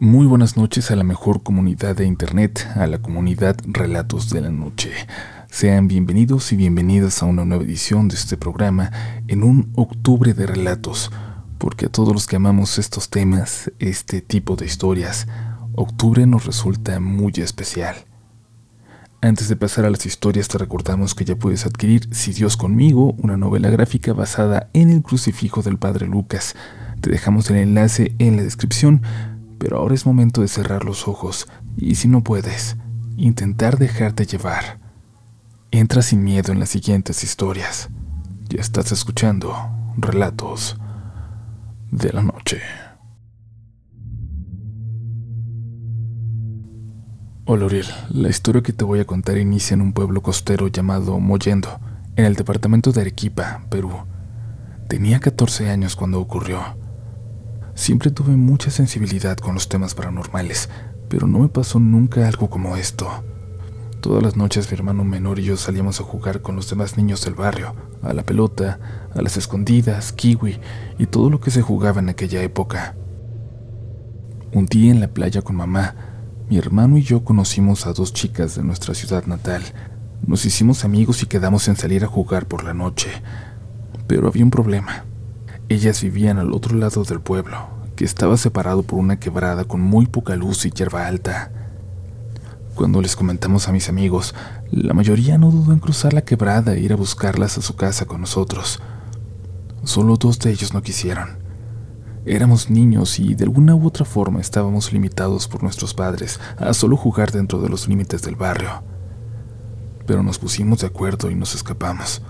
Muy buenas noches a la mejor comunidad de Internet, a la comunidad Relatos de la Noche. Sean bienvenidos y bienvenidas a una nueva edición de este programa en un octubre de relatos, porque a todos los que amamos estos temas, este tipo de historias, octubre nos resulta muy especial. Antes de pasar a las historias te recordamos que ya puedes adquirir Si Dios conmigo, una novela gráfica basada en el crucifijo del Padre Lucas. Te dejamos el enlace en la descripción pero ahora es momento de cerrar los ojos y si no puedes, intentar dejarte llevar. Entra sin miedo en las siguientes historias. Ya estás escuchando relatos de la noche. Hola Uriel, la historia que te voy a contar inicia en un pueblo costero llamado Mollendo, en el departamento de Arequipa, Perú. Tenía 14 años cuando ocurrió. Siempre tuve mucha sensibilidad con los temas paranormales, pero no me pasó nunca algo como esto. Todas las noches mi hermano menor y yo salíamos a jugar con los demás niños del barrio, a la pelota, a las escondidas, kiwi y todo lo que se jugaba en aquella época. Un día en la playa con mamá, mi hermano y yo conocimos a dos chicas de nuestra ciudad natal. Nos hicimos amigos y quedamos en salir a jugar por la noche. Pero había un problema. Ellas vivían al otro lado del pueblo, que estaba separado por una quebrada con muy poca luz y hierba alta. Cuando les comentamos a mis amigos, la mayoría no dudó en cruzar la quebrada e ir a buscarlas a su casa con nosotros. Solo dos de ellos no quisieron. Éramos niños y de alguna u otra forma estábamos limitados por nuestros padres a solo jugar dentro de los límites del barrio. Pero nos pusimos de acuerdo y nos escapamos.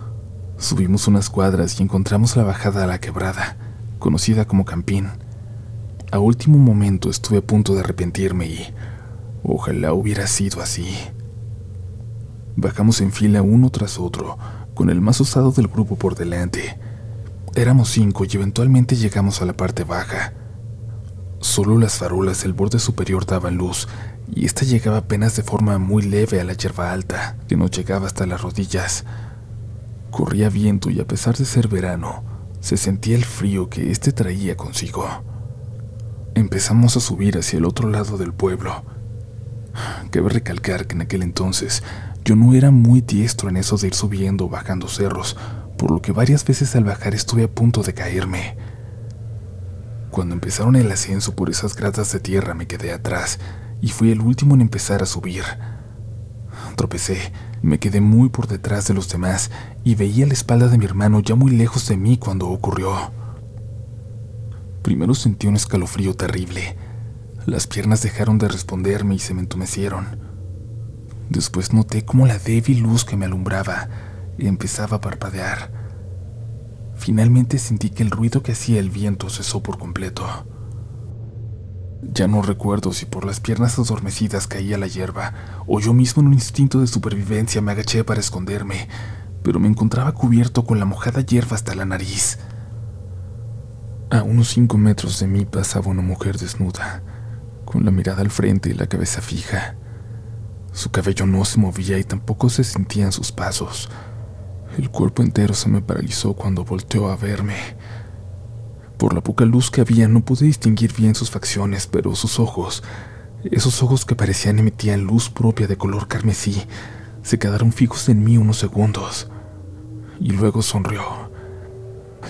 Subimos unas cuadras y encontramos la bajada a la quebrada, conocida como Campín. A último momento estuve a punto de arrepentirme y ojalá hubiera sido así. Bajamos en fila uno tras otro, con el más osado del grupo por delante. Éramos cinco y eventualmente llegamos a la parte baja. Solo las farolas del borde superior daban luz y esta llegaba apenas de forma muy leve a la hierba alta, que nos llegaba hasta las rodillas. Corría viento y a pesar de ser verano, se sentía el frío que éste traía consigo. Empezamos a subir hacia el otro lado del pueblo. Cabe recalcar que en aquel entonces yo no era muy diestro en eso de ir subiendo o bajando cerros, por lo que varias veces al bajar estuve a punto de caerme. Cuando empezaron el ascenso por esas gradas de tierra me quedé atrás y fui el último en empezar a subir. Tropecé me quedé muy por detrás de los demás y veía la espalda de mi hermano ya muy lejos de mí cuando ocurrió. Primero sentí un escalofrío terrible. Las piernas dejaron de responderme y se me entumecieron. Después noté cómo la débil luz que me alumbraba empezaba a parpadear. Finalmente sentí que el ruido que hacía el viento cesó por completo. Ya no recuerdo si por las piernas adormecidas caía la hierba o yo mismo en un instinto de supervivencia me agaché para esconderme, pero me encontraba cubierto con la mojada hierba hasta la nariz. A unos cinco metros de mí pasaba una mujer desnuda, con la mirada al frente y la cabeza fija. Su cabello no se movía y tampoco se sentían sus pasos. El cuerpo entero se me paralizó cuando volteó a verme. Por la poca luz que había no pude distinguir bien sus facciones, pero sus ojos, esos ojos que parecían emitían luz propia de color carmesí, se quedaron fijos en mí unos segundos. Y luego sonrió.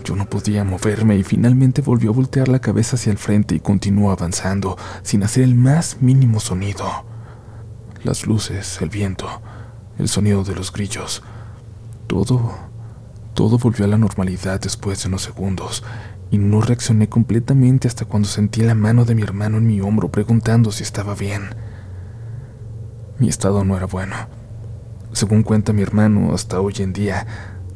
Yo no podía moverme y finalmente volvió a voltear la cabeza hacia el frente y continuó avanzando, sin hacer el más mínimo sonido. Las luces, el viento, el sonido de los grillos, todo, todo volvió a la normalidad después de unos segundos, y no reaccioné completamente hasta cuando sentí la mano de mi hermano en mi hombro preguntando si estaba bien. Mi estado no era bueno. Según cuenta mi hermano, hasta hoy en día,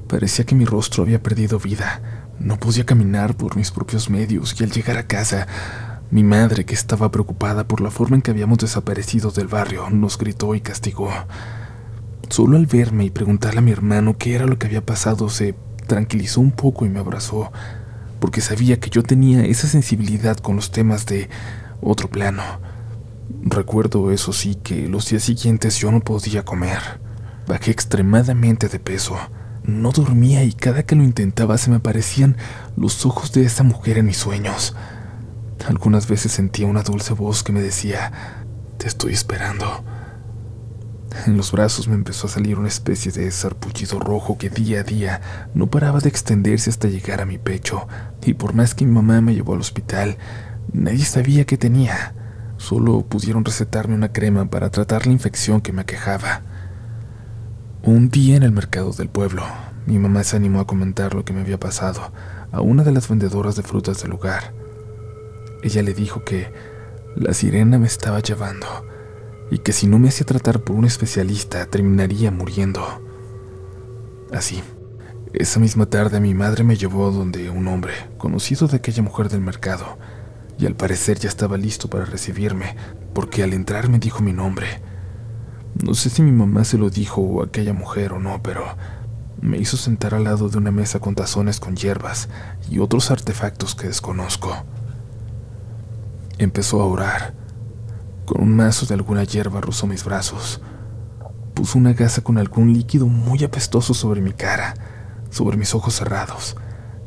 parecía que mi rostro había perdido vida. No podía caminar por mis propios medios y al llegar a casa, mi madre, que estaba preocupada por la forma en que habíamos desaparecido del barrio, nos gritó y castigó. Solo al verme y preguntarle a mi hermano qué era lo que había pasado, se tranquilizó un poco y me abrazó porque sabía que yo tenía esa sensibilidad con los temas de otro plano. Recuerdo, eso sí, que los días siguientes yo no podía comer. Bajé extremadamente de peso. No dormía y cada que lo intentaba se me aparecían los ojos de esa mujer en mis sueños. Algunas veces sentía una dulce voz que me decía, te estoy esperando. En los brazos me empezó a salir una especie de sarpullido rojo que día a día no paraba de extenderse hasta llegar a mi pecho, y por más que mi mamá me llevó al hospital, nadie sabía qué tenía. Solo pudieron recetarme una crema para tratar la infección que me aquejaba. Un día en el mercado del pueblo, mi mamá se animó a comentar lo que me había pasado a una de las vendedoras de frutas del lugar. Ella le dijo que la sirena me estaba llevando y que si no me hacía tratar por un especialista terminaría muriendo. Así, esa misma tarde mi madre me llevó donde un hombre, conocido de aquella mujer del mercado, y al parecer ya estaba listo para recibirme, porque al entrar me dijo mi nombre. No sé si mi mamá se lo dijo a aquella mujer o no, pero me hizo sentar al lado de una mesa con tazones con hierbas y otros artefactos que desconozco. Empezó a orar. Con un mazo de alguna hierba rozó mis brazos. Puso una gasa con algún líquido muy apestoso sobre mi cara, sobre mis ojos cerrados,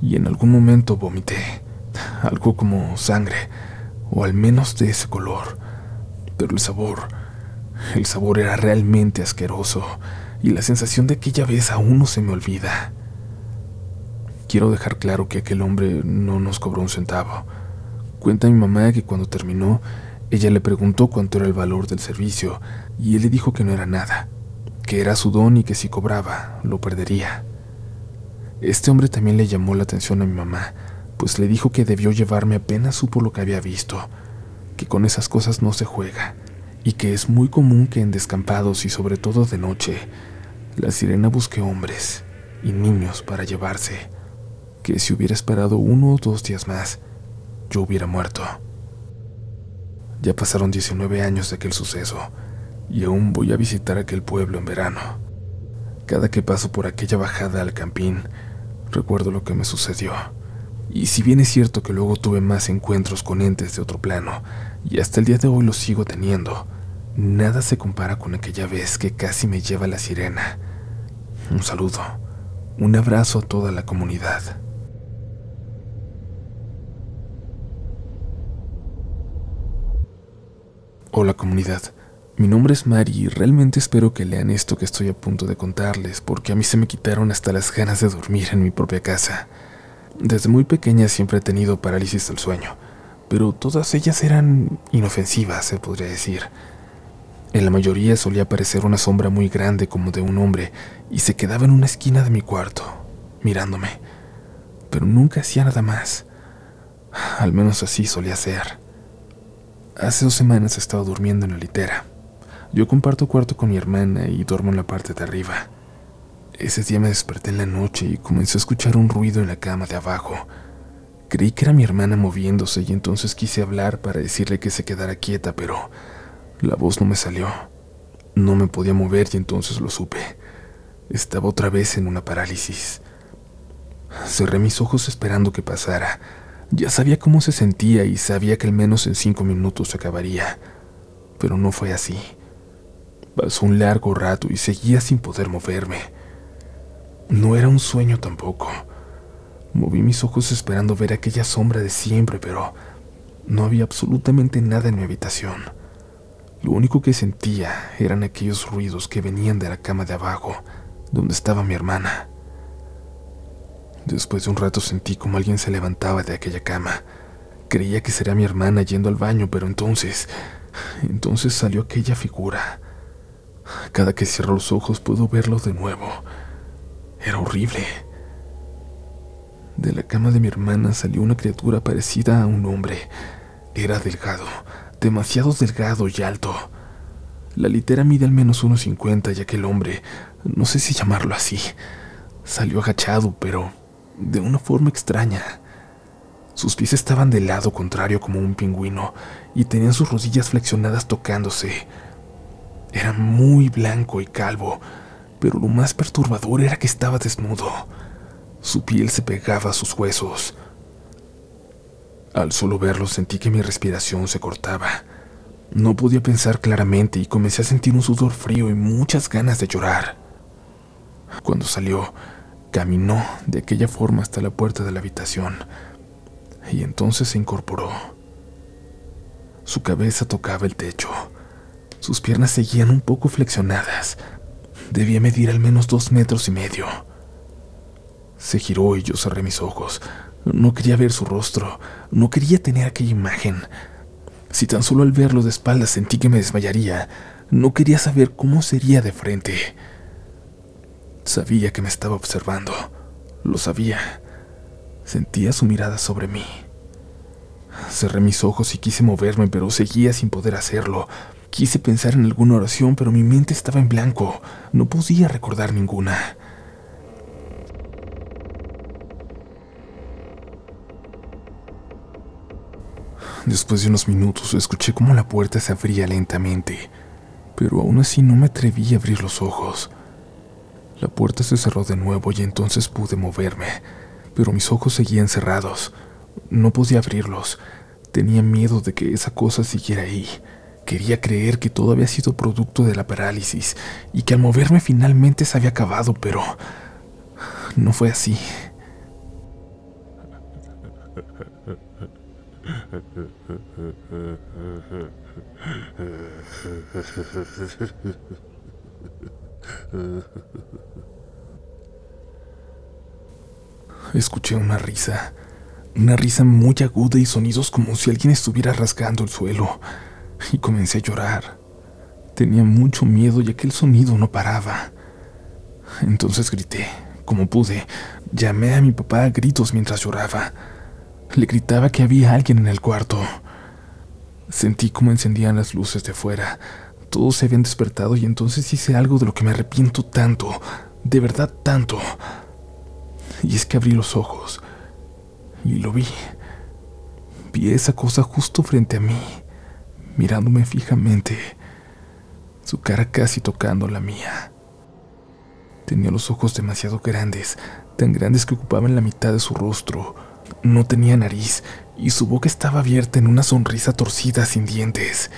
y en algún momento vomité, algo como sangre, o al menos de ese color. Pero el sabor, el sabor era realmente asqueroso y la sensación de aquella vez aún no se me olvida. Quiero dejar claro que aquel hombre no nos cobró un centavo. Cuenta mi mamá que cuando terminó, ella le preguntó cuánto era el valor del servicio y él le dijo que no era nada, que era su don y que si cobraba, lo perdería. Este hombre también le llamó la atención a mi mamá, pues le dijo que debió llevarme apenas supo lo que había visto, que con esas cosas no se juega, y que es muy común que en descampados y sobre todo de noche, la sirena busque hombres y niños para llevarse, que si hubiera esperado uno o dos días más, yo hubiera muerto. Ya pasaron 19 años de aquel suceso, y aún voy a visitar aquel pueblo en verano. Cada que paso por aquella bajada al campín, recuerdo lo que me sucedió. Y si bien es cierto que luego tuve más encuentros con entes de otro plano, y hasta el día de hoy lo sigo teniendo, Nada se compara con aquella vez que casi me lleva la sirena. Un saludo, un abrazo a toda la comunidad. Hola comunidad, mi nombre es Mari y realmente espero que lean esto que estoy a punto de contarles porque a mí se me quitaron hasta las ganas de dormir en mi propia casa. Desde muy pequeña siempre he tenido parálisis del sueño, pero todas ellas eran inofensivas, se podría decir. En la mayoría solía aparecer una sombra muy grande como de un hombre y se quedaba en una esquina de mi cuarto, mirándome, pero nunca hacía nada más. Al menos así solía ser. Hace dos semanas estaba durmiendo en la litera. Yo comparto cuarto con mi hermana y duermo en la parte de arriba. Ese día me desperté en la noche y comencé a escuchar un ruido en la cama de abajo. Creí que era mi hermana moviéndose y entonces quise hablar para decirle que se quedara quieta, pero la voz no me salió. No me podía mover y entonces lo supe. Estaba otra vez en una parálisis. Cerré mis ojos esperando que pasara. Ya sabía cómo se sentía y sabía que al menos en cinco minutos se acabaría. Pero no fue así. Pasó un largo rato y seguía sin poder moverme. No era un sueño tampoco. Moví mis ojos esperando ver aquella sombra de siempre, pero no había absolutamente nada en mi habitación. Lo único que sentía eran aquellos ruidos que venían de la cama de abajo, donde estaba mi hermana. Después de un rato sentí como alguien se levantaba de aquella cama. Creía que sería mi hermana yendo al baño, pero entonces, entonces salió aquella figura. Cada que cierro los ojos puedo verlo de nuevo. Era horrible. De la cama de mi hermana salió una criatura parecida a un hombre. Era delgado, demasiado delgado y alto. La litera mide al menos unos 50 y aquel hombre, no sé si llamarlo así, salió agachado, pero de una forma extraña. Sus pies estaban del lado contrario como un pingüino y tenían sus rodillas flexionadas tocándose. Era muy blanco y calvo, pero lo más perturbador era que estaba desnudo. Su piel se pegaba a sus huesos. Al solo verlo sentí que mi respiración se cortaba. No podía pensar claramente y comencé a sentir un sudor frío y muchas ganas de llorar. Cuando salió, caminó de aquella forma hasta la puerta de la habitación y entonces se incorporó. Su cabeza tocaba el techo. Sus piernas seguían un poco flexionadas. Debía medir al menos dos metros y medio. Se giró y yo cerré mis ojos. No quería ver su rostro, no quería tener aquella imagen. Si tan solo al verlo de espaldas sentí que me desmayaría, no quería saber cómo sería de frente. Sabía que me estaba observando, lo sabía. Sentía su mirada sobre mí. Cerré mis ojos y quise moverme, pero seguía sin poder hacerlo. Quise pensar en alguna oración, pero mi mente estaba en blanco. No podía recordar ninguna. Después de unos minutos escuché cómo la puerta se abría lentamente, pero aún así no me atreví a abrir los ojos. La puerta se cerró de nuevo y entonces pude moverme, pero mis ojos seguían cerrados. No podía abrirlos. Tenía miedo de que esa cosa siguiera ahí. Quería creer que todo había sido producto de la parálisis y que al moverme finalmente se había acabado, pero no fue así. Escuché una risa, una risa muy aguda y sonidos como si alguien estuviera rasgando el suelo, y comencé a llorar. Tenía mucho miedo y aquel sonido no paraba. Entonces grité, como pude, llamé a mi papá a gritos mientras lloraba. Le gritaba que había alguien en el cuarto. Sentí como encendían las luces de fuera. Todos se habían despertado y entonces hice algo de lo que me arrepiento tanto, de verdad tanto. Y es que abrí los ojos y lo vi. Vi esa cosa justo frente a mí, mirándome fijamente, su cara casi tocando la mía. Tenía los ojos demasiado grandes, tan grandes que ocupaban la mitad de su rostro. No tenía nariz y su boca estaba abierta en una sonrisa torcida sin dientes.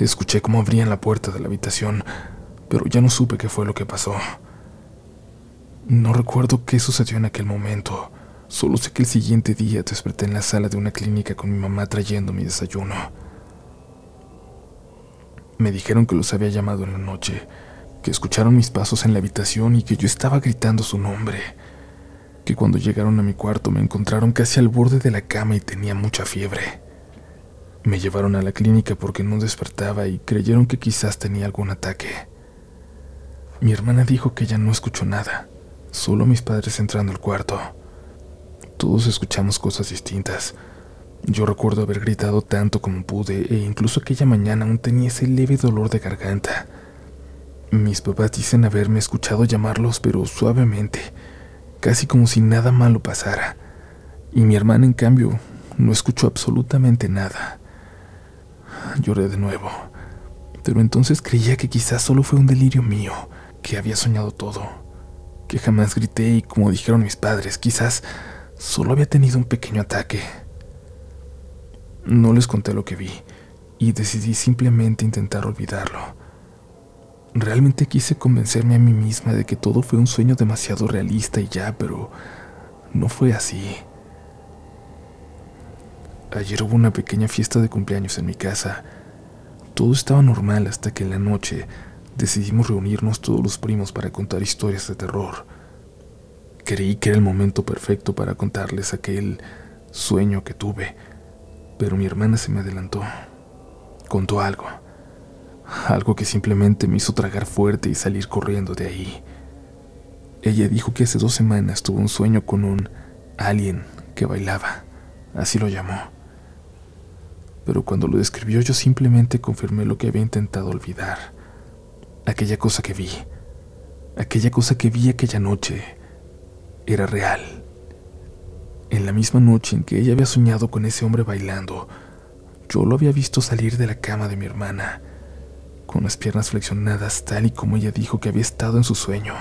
Escuché cómo abrían la puerta de la habitación, pero ya no supe qué fue lo que pasó. No recuerdo qué sucedió en aquel momento, solo sé que el siguiente día desperté en la sala de una clínica con mi mamá trayendo mi desayuno. Me dijeron que los había llamado en la noche, que escucharon mis pasos en la habitación y que yo estaba gritando su nombre que cuando llegaron a mi cuarto me encontraron casi al borde de la cama y tenía mucha fiebre. Me llevaron a la clínica porque no despertaba y creyeron que quizás tenía algún ataque. Mi hermana dijo que ella no escuchó nada, solo mis padres entrando al cuarto. Todos escuchamos cosas distintas. Yo recuerdo haber gritado tanto como pude e incluso aquella mañana aún tenía ese leve dolor de garganta. Mis papás dicen haberme escuchado llamarlos pero suavemente casi como si nada malo pasara. Y mi hermana, en cambio, no escuchó absolutamente nada. Lloré de nuevo, pero entonces creía que quizás solo fue un delirio mío, que había soñado todo, que jamás grité y como dijeron mis padres, quizás solo había tenido un pequeño ataque. No les conté lo que vi y decidí simplemente intentar olvidarlo. Realmente quise convencerme a mí misma de que todo fue un sueño demasiado realista y ya, pero no fue así. Ayer hubo una pequeña fiesta de cumpleaños en mi casa. Todo estaba normal hasta que en la noche decidimos reunirnos todos los primos para contar historias de terror. Creí que era el momento perfecto para contarles aquel sueño que tuve, pero mi hermana se me adelantó. Contó algo algo que simplemente me hizo tragar fuerte y salir corriendo de ahí. Ella dijo que hace dos semanas tuvo un sueño con un alien que bailaba, así lo llamó. Pero cuando lo describió yo simplemente confirmé lo que había intentado olvidar. Aquella cosa que vi, aquella cosa que vi aquella noche, era real. En la misma noche en que ella había soñado con ese hombre bailando, yo lo había visto salir de la cama de mi hermana con las piernas flexionadas tal y como ella dijo que había estado en su sueño.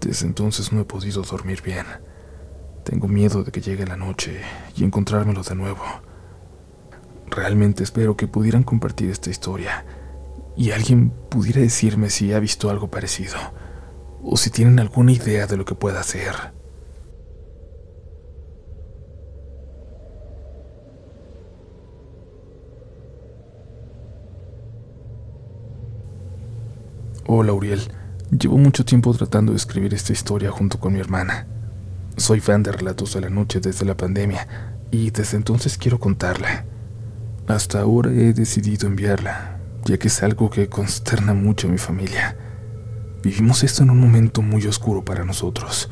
Desde entonces no he podido dormir bien. Tengo miedo de que llegue la noche y encontrármelo de nuevo. Realmente espero que pudieran compartir esta historia y alguien pudiera decirme si ha visto algo parecido o si tienen alguna idea de lo que pueda ser. Hola Uriel, llevo mucho tiempo tratando de escribir esta historia junto con mi hermana. Soy fan de Relatos de la Noche desde la pandemia y desde entonces quiero contarla. Hasta ahora he decidido enviarla, ya que es algo que consterna mucho a mi familia. Vivimos esto en un momento muy oscuro para nosotros.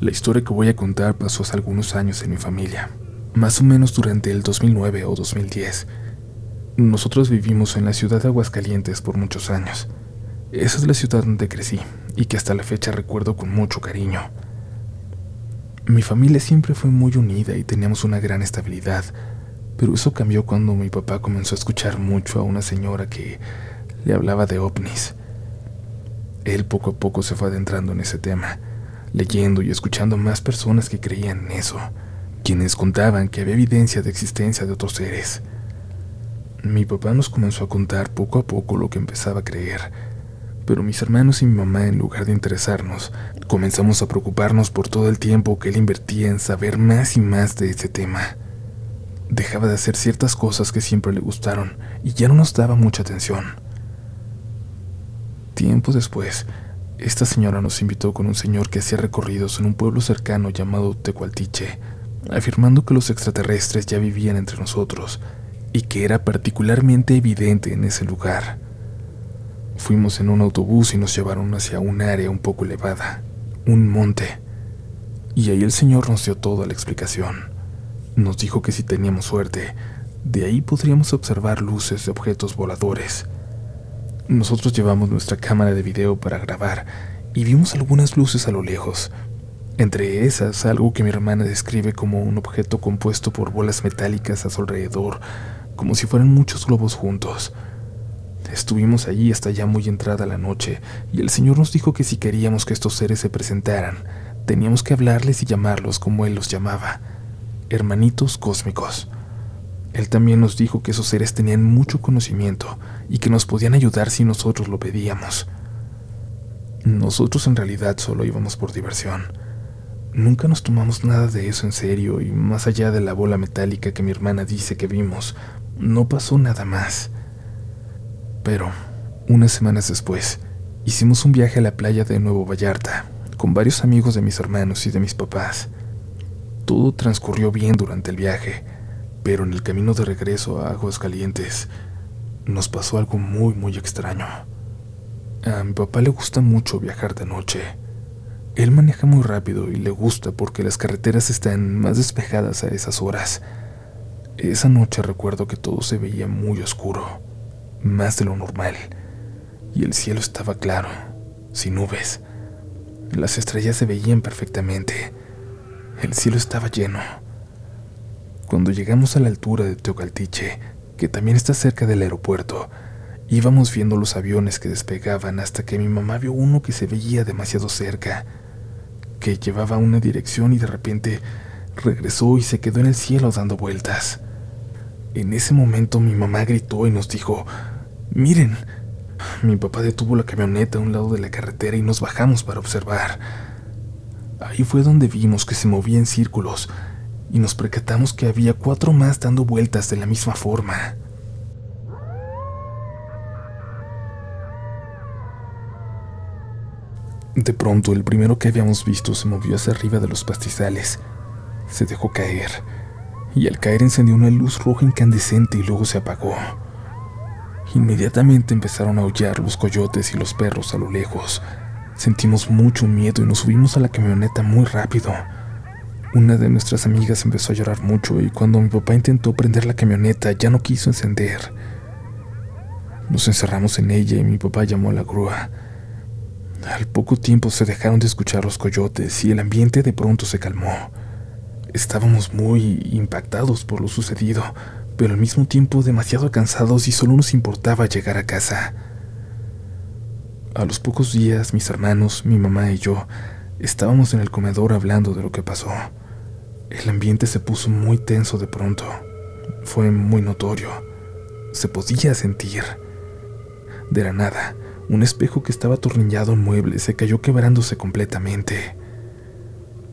La historia que voy a contar pasó hace algunos años en mi familia, más o menos durante el 2009 o 2010. Nosotros vivimos en la ciudad de Aguascalientes por muchos años. Esa es la ciudad donde crecí y que hasta la fecha recuerdo con mucho cariño. Mi familia siempre fue muy unida y teníamos una gran estabilidad, pero eso cambió cuando mi papá comenzó a escuchar mucho a una señora que le hablaba de ovnis. Él poco a poco se fue adentrando en ese tema, leyendo y escuchando más personas que creían en eso, quienes contaban que había evidencia de existencia de otros seres. Mi papá nos comenzó a contar poco a poco lo que empezaba a creer, pero mis hermanos y mi mamá, en lugar de interesarnos, comenzamos a preocuparnos por todo el tiempo que él invertía en saber más y más de ese tema. Dejaba de hacer ciertas cosas que siempre le gustaron y ya no nos daba mucha atención. Tiempo después, esta señora nos invitó con un señor que hacía recorridos en un pueblo cercano llamado Tecualtiche, afirmando que los extraterrestres ya vivían entre nosotros y que era particularmente evidente en ese lugar. Fuimos en un autobús y nos llevaron hacia un área un poco elevada, un monte, y ahí el señor nos dio toda la explicación. Nos dijo que si teníamos suerte, de ahí podríamos observar luces de objetos voladores nosotros llevamos nuestra cámara de video para grabar y vimos algunas luces a lo lejos. Entre esas, algo que mi hermana describe como un objeto compuesto por bolas metálicas a su alrededor, como si fueran muchos globos juntos. Estuvimos allí hasta ya muy entrada la noche, y el Señor nos dijo que si queríamos que estos seres se presentaran, teníamos que hablarles y llamarlos como Él los llamaba, hermanitos cósmicos. Él también nos dijo que esos seres tenían mucho conocimiento y que nos podían ayudar si nosotros lo pedíamos. Nosotros en realidad solo íbamos por diversión. Nunca nos tomamos nada de eso en serio y más allá de la bola metálica que mi hermana dice que vimos, no pasó nada más. Pero, unas semanas después, hicimos un viaje a la playa de Nuevo Vallarta, con varios amigos de mis hermanos y de mis papás. Todo transcurrió bien durante el viaje pero en el camino de regreso a Aguas Calientes nos pasó algo muy, muy extraño. A mi papá le gusta mucho viajar de noche. Él maneja muy rápido y le gusta porque las carreteras están más despejadas a esas horas. Esa noche recuerdo que todo se veía muy oscuro, más de lo normal, y el cielo estaba claro, sin nubes. Las estrellas se veían perfectamente. El cielo estaba lleno. Cuando llegamos a la altura de Teocaltiche, que también está cerca del aeropuerto, íbamos viendo los aviones que despegaban hasta que mi mamá vio uno que se veía demasiado cerca, que llevaba una dirección y de repente regresó y se quedó en el cielo dando vueltas. En ese momento mi mamá gritó y nos dijo, miren, mi papá detuvo la camioneta a un lado de la carretera y nos bajamos para observar. Ahí fue donde vimos que se movía en círculos y nos percatamos que había cuatro más dando vueltas de la misma forma. De pronto, el primero que habíamos visto se movió hacia arriba de los pastizales. Se dejó caer, y al caer encendió una luz roja incandescente y luego se apagó. Inmediatamente empezaron a aullar los coyotes y los perros a lo lejos. Sentimos mucho miedo y nos subimos a la camioneta muy rápido. Una de nuestras amigas empezó a llorar mucho y cuando mi papá intentó prender la camioneta ya no quiso encender. Nos encerramos en ella y mi papá llamó a la grúa. Al poco tiempo se dejaron de escuchar los coyotes y el ambiente de pronto se calmó. Estábamos muy impactados por lo sucedido, pero al mismo tiempo demasiado cansados y solo nos importaba llegar a casa. A los pocos días mis hermanos, mi mamá y yo estábamos en el comedor hablando de lo que pasó. El ambiente se puso muy tenso de pronto. Fue muy notorio. Se podía sentir. De la nada, un espejo que estaba atornillado en mueble se cayó quebrándose completamente.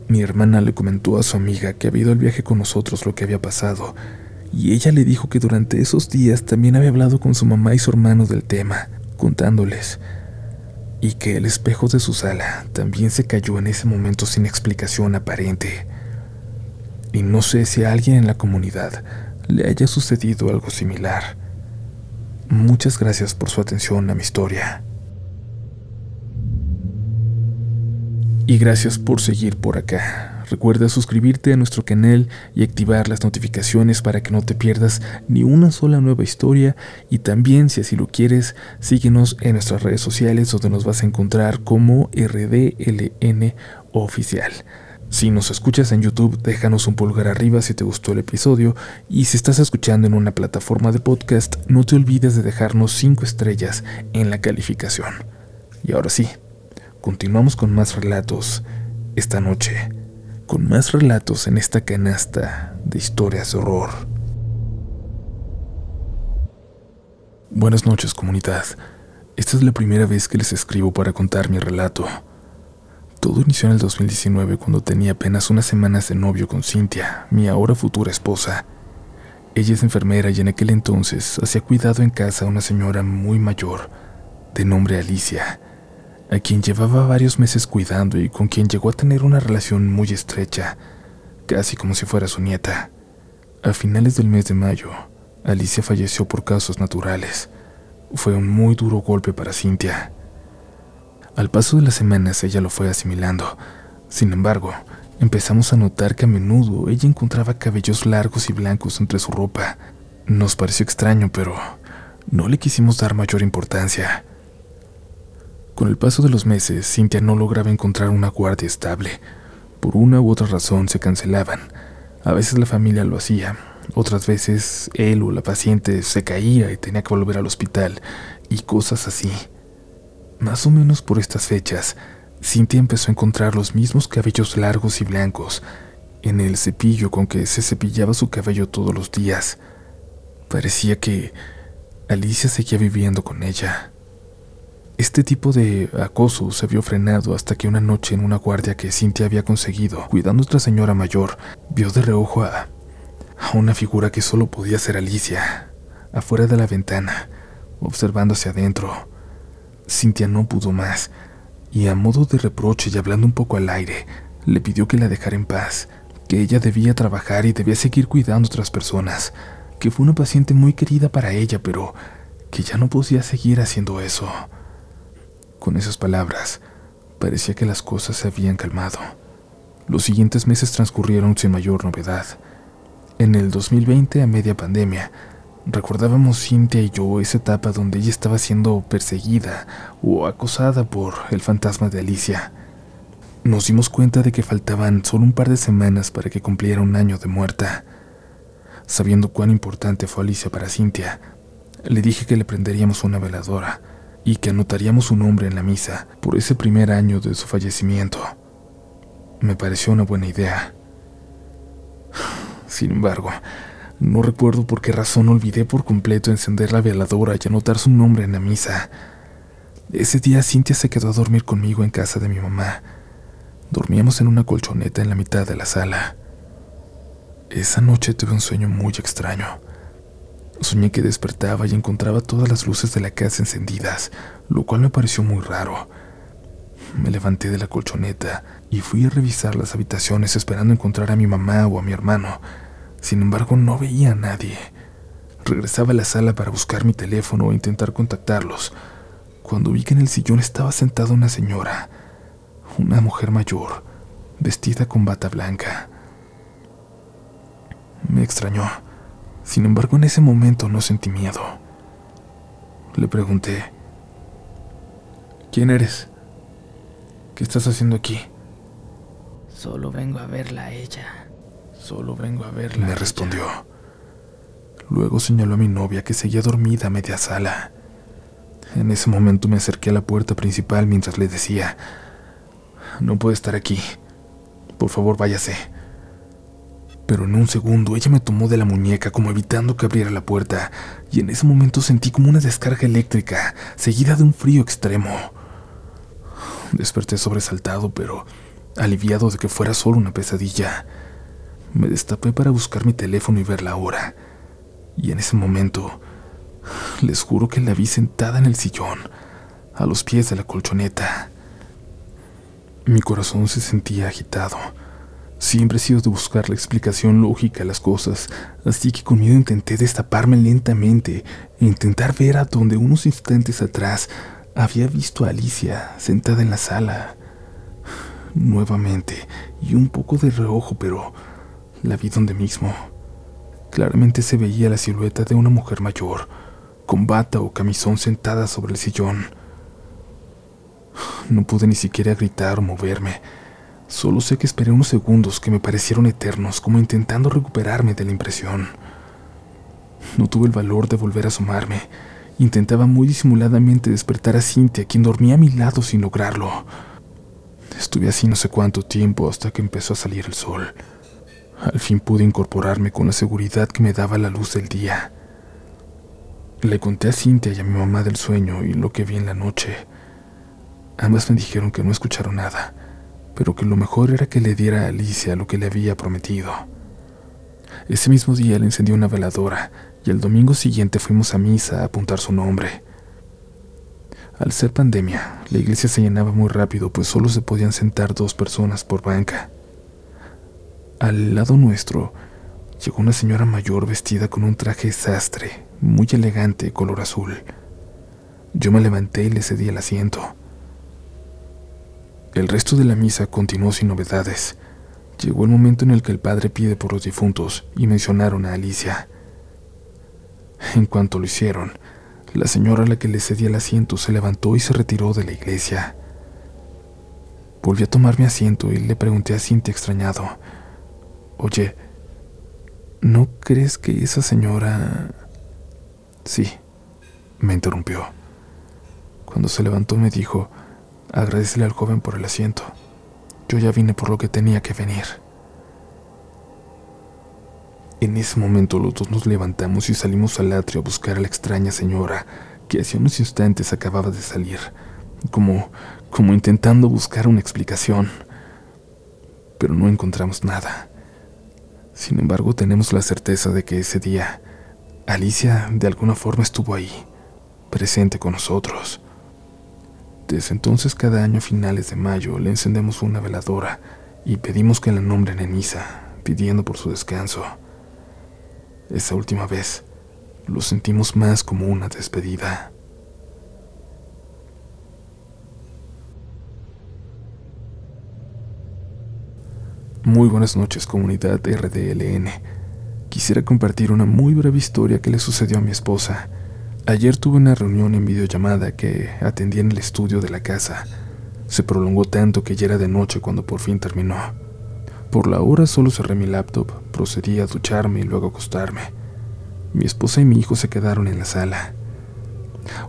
Mi hermana le comentó a su amiga que había ido al viaje con nosotros lo que había pasado, y ella le dijo que durante esos días también había hablado con su mamá y su hermano del tema, contándoles, y que el espejo de su sala también se cayó en ese momento sin explicación aparente. Y no sé si a alguien en la comunidad le haya sucedido algo similar. Muchas gracias por su atención a mi historia. Y gracias por seguir por acá. Recuerda suscribirte a nuestro canal y activar las notificaciones para que no te pierdas ni una sola nueva historia y también si así lo quieres, síguenos en nuestras redes sociales donde nos vas a encontrar como RDLN oficial. Si nos escuchas en YouTube, déjanos un pulgar arriba si te gustó el episodio y si estás escuchando en una plataforma de podcast, no te olvides de dejarnos 5 estrellas en la calificación. Y ahora sí, continuamos con más relatos esta noche, con más relatos en esta canasta de historias de horror. Buenas noches comunidad, esta es la primera vez que les escribo para contar mi relato. Todo inició en el 2019 cuando tenía apenas unas semanas de novio con Cintia, mi ahora futura esposa. Ella es enfermera y en aquel entonces hacía cuidado en casa a una señora muy mayor, de nombre Alicia, a quien llevaba varios meses cuidando y con quien llegó a tener una relación muy estrecha, casi como si fuera su nieta. A finales del mes de mayo, Alicia falleció por causas naturales. Fue un muy duro golpe para Cintia. Al paso de las semanas ella lo fue asimilando. Sin embargo, empezamos a notar que a menudo ella encontraba cabellos largos y blancos entre su ropa. Nos pareció extraño, pero no le quisimos dar mayor importancia. Con el paso de los meses, Cintia no lograba encontrar una guardia estable. Por una u otra razón se cancelaban. A veces la familia lo hacía, otras veces él o la paciente se caía y tenía que volver al hospital, y cosas así. Más o menos por estas fechas, Cintia empezó a encontrar los mismos cabellos largos y blancos en el cepillo con que se cepillaba su cabello todos los días. Parecía que Alicia seguía viviendo con ella. Este tipo de acoso se vio frenado hasta que una noche en una guardia que Cintia había conseguido, cuidando a otra señora mayor, vio de reojo a, a una figura que solo podía ser Alicia, afuera de la ventana, observando hacia adentro. Cintia no pudo más, y a modo de reproche y hablando un poco al aire, le pidió que la dejara en paz, que ella debía trabajar y debía seguir cuidando a otras personas, que fue una paciente muy querida para ella, pero que ya no podía seguir haciendo eso. Con esas palabras, parecía que las cosas se habían calmado. Los siguientes meses transcurrieron sin mayor novedad. En el 2020, a media pandemia, Recordábamos Cintia y yo esa etapa donde ella estaba siendo perseguida o acosada por el fantasma de Alicia. Nos dimos cuenta de que faltaban solo un par de semanas para que cumpliera un año de muerta. Sabiendo cuán importante fue Alicia para Cintia, le dije que le prenderíamos una veladora y que anotaríamos su nombre en la misa por ese primer año de su fallecimiento. Me pareció una buena idea. Sin embargo, no recuerdo por qué razón olvidé por completo encender la veladora y anotar su nombre en la misa. Ese día Cintia se quedó a dormir conmigo en casa de mi mamá. Dormíamos en una colchoneta en la mitad de la sala. Esa noche tuve un sueño muy extraño. Soñé que despertaba y encontraba todas las luces de la casa encendidas, lo cual me pareció muy raro. Me levanté de la colchoneta y fui a revisar las habitaciones esperando encontrar a mi mamá o a mi hermano, sin embargo, no veía a nadie. Regresaba a la sala para buscar mi teléfono e intentar contactarlos, cuando vi que en el sillón estaba sentada una señora, una mujer mayor, vestida con bata blanca. Me extrañó. Sin embargo, en ese momento no sentí miedo. Le pregunté, ¿quién eres? ¿Qué estás haciendo aquí? Solo vengo a verla a ella. Solo vengo a verla. Me respondió. Luego señaló a mi novia que seguía dormida a media sala. En ese momento me acerqué a la puerta principal mientras le decía, no puede estar aquí. Por favor, váyase. Pero en un segundo ella me tomó de la muñeca como evitando que abriera la puerta, y en ese momento sentí como una descarga eléctrica, seguida de un frío extremo. Desperté sobresaltado, pero aliviado de que fuera solo una pesadilla. Me destapé para buscar mi teléfono y ver la hora. Y en ese momento Les juro que la vi sentada en el sillón, a los pies de la colchoneta. Mi corazón se sentía agitado. Siempre he sido de buscar la explicación lógica a las cosas, así que con miedo intenté destaparme lentamente e intentar ver a donde unos instantes atrás había visto a Alicia sentada en la sala. Nuevamente, y un poco de reojo, pero la vi donde mismo. Claramente se veía la silueta de una mujer mayor, con bata o camisón sentada sobre el sillón. No pude ni siquiera gritar o moverme. Solo sé que esperé unos segundos que me parecieron eternos, como intentando recuperarme de la impresión. No tuve el valor de volver a asomarme. Intentaba muy disimuladamente despertar a Cintia, quien dormía a mi lado sin lograrlo. Estuve así no sé cuánto tiempo hasta que empezó a salir el sol. Al fin pude incorporarme con la seguridad que me daba la luz del día. Le conté a Cintia y a mi mamá del sueño y lo que vi en la noche. Ambas me dijeron que no escucharon nada, pero que lo mejor era que le diera a Alicia lo que le había prometido. Ese mismo día le encendió una veladora y el domingo siguiente fuimos a misa a apuntar su nombre. Al ser pandemia, la iglesia se llenaba muy rápido, pues solo se podían sentar dos personas por banca. Al lado nuestro llegó una señora mayor vestida con un traje sastre, muy elegante, color azul. Yo me levanté y le cedí el asiento. El resto de la misa continuó sin novedades. Llegó el momento en el que el padre pide por los difuntos y mencionaron a Alicia. En cuanto lo hicieron, la señora a la que le cedí el asiento se levantó y se retiró de la iglesia. Volví a tomar mi asiento y le pregunté a Cintia extrañado, Oye, ¿no crees que esa señora... Sí, me interrumpió. Cuando se levantó me dijo, Agradecele al joven por el asiento. Yo ya vine por lo que tenía que venir. En ese momento los dos nos levantamos y salimos al atrio a buscar a la extraña señora que hacía unos instantes acababa de salir, como, como intentando buscar una explicación. Pero no encontramos nada. Sin embargo, tenemos la certeza de que ese día Alicia de alguna forma estuvo ahí, presente con nosotros. Desde entonces cada año a finales de mayo le encendemos una veladora y pedimos que la nombren en misa, pidiendo por su descanso. Esa última vez lo sentimos más como una despedida. Muy buenas noches comunidad RDLN. Quisiera compartir una muy breve historia que le sucedió a mi esposa Ayer tuve una reunión en videollamada que atendí en el estudio de la casa. Se prolongó tanto que ya era de noche cuando por fin terminó. Por la hora solo cerré mi laptop, procedí a ducharme y luego acostarme. Mi esposa y mi hijo se quedaron en la sala.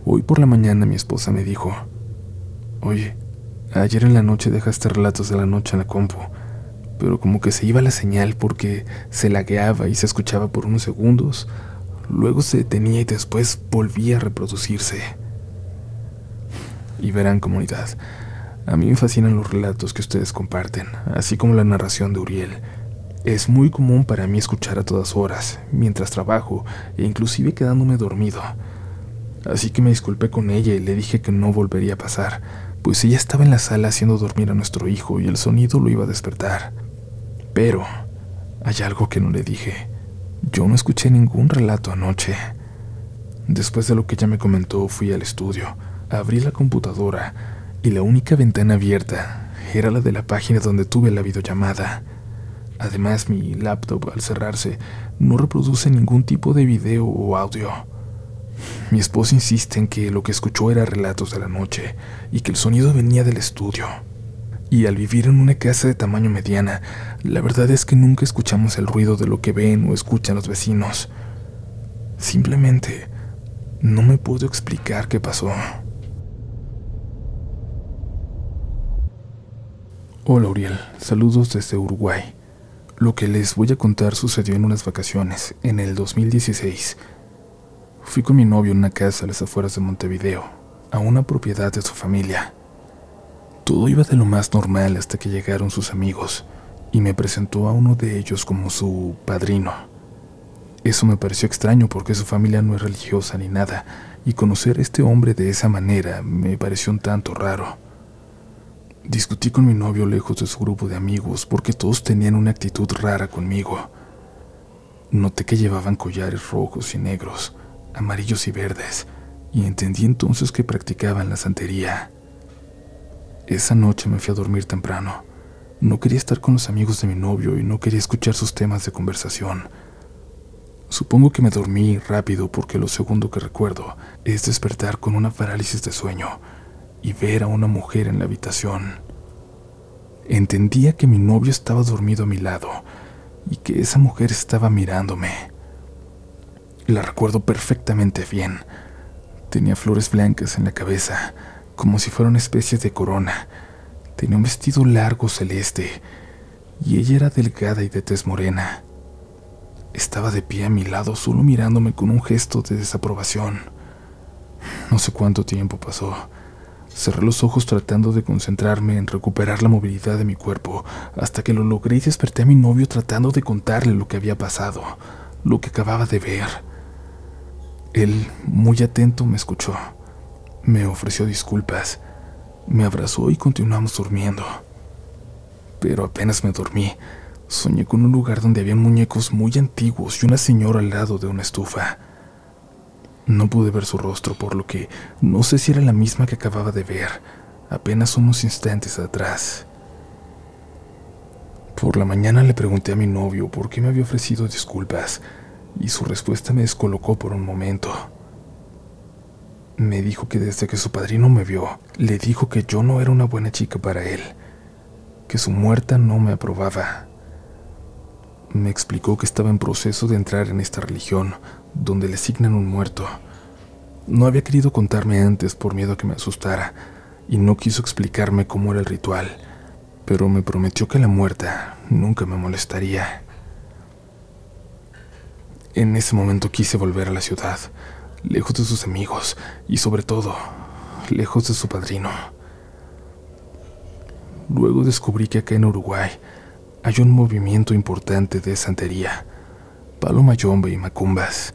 Hoy por la mañana mi esposa me dijo, Oye, ayer en la noche dejaste relatos de la noche en la compu, pero como que se iba la señal porque se lagueaba y se escuchaba por unos segundos, Luego se detenía y después volvía a reproducirse. Y verán comunidad, a mí me fascinan los relatos que ustedes comparten, así como la narración de Uriel. Es muy común para mí escuchar a todas horas, mientras trabajo e inclusive quedándome dormido. Así que me disculpé con ella y le dije que no volvería a pasar, pues ella estaba en la sala haciendo dormir a nuestro hijo y el sonido lo iba a despertar. Pero hay algo que no le dije. Yo no escuché ningún relato anoche. Después de lo que ella me comentó, fui al estudio, abrí la computadora y la única ventana abierta era la de la página donde tuve la videollamada. Además, mi laptop, al cerrarse, no reproduce ningún tipo de video o audio. Mi esposa insiste en que lo que escuchó era relatos de la noche y que el sonido venía del estudio. Y al vivir en una casa de tamaño mediana, la verdad es que nunca escuchamos el ruido de lo que ven o escuchan los vecinos. Simplemente no me puedo explicar qué pasó. Hola Uriel, saludos desde Uruguay. Lo que les voy a contar sucedió en unas vacaciones, en el 2016. Fui con mi novio en una casa a las afueras de Montevideo, a una propiedad de su familia. Todo iba de lo más normal hasta que llegaron sus amigos y me presentó a uno de ellos como su padrino. Eso me pareció extraño porque su familia no es religiosa ni nada, y conocer a este hombre de esa manera me pareció un tanto raro. Discutí con mi novio lejos de su grupo de amigos porque todos tenían una actitud rara conmigo. Noté que llevaban collares rojos y negros, amarillos y verdes, y entendí entonces que practicaban la santería. Esa noche me fui a dormir temprano. No quería estar con los amigos de mi novio y no quería escuchar sus temas de conversación. Supongo que me dormí rápido porque lo segundo que recuerdo es despertar con una parálisis de sueño y ver a una mujer en la habitación. Entendía que mi novio estaba dormido a mi lado y que esa mujer estaba mirándome. La recuerdo perfectamente bien. Tenía flores blancas en la cabeza, como si fuera una especie de corona. Tenía un vestido largo celeste y ella era delgada y de tez morena. Estaba de pie a mi lado, solo mirándome con un gesto de desaprobación. No sé cuánto tiempo pasó. Cerré los ojos tratando de concentrarme en recuperar la movilidad de mi cuerpo, hasta que lo logré y desperté a mi novio tratando de contarle lo que había pasado, lo que acababa de ver. Él, muy atento, me escuchó. Me ofreció disculpas, me abrazó y continuamos durmiendo. Pero apenas me dormí, soñé con un lugar donde había muñecos muy antiguos y una señora al lado de una estufa. No pude ver su rostro, por lo que no sé si era la misma que acababa de ver, apenas unos instantes atrás. Por la mañana le pregunté a mi novio por qué me había ofrecido disculpas, y su respuesta me descolocó por un momento. Me dijo que desde que su padrino me vio, le dijo que yo no era una buena chica para él, que su muerta no me aprobaba. Me explicó que estaba en proceso de entrar en esta religión, donde le asignan un muerto. No había querido contarme antes por miedo a que me asustara, y no quiso explicarme cómo era el ritual, pero me prometió que la muerta nunca me molestaría. En ese momento quise volver a la ciudad, lejos de sus amigos y sobre todo, lejos de su padrino. Luego descubrí que acá en Uruguay hay un movimiento importante de santería, palo mayombe y macumbas.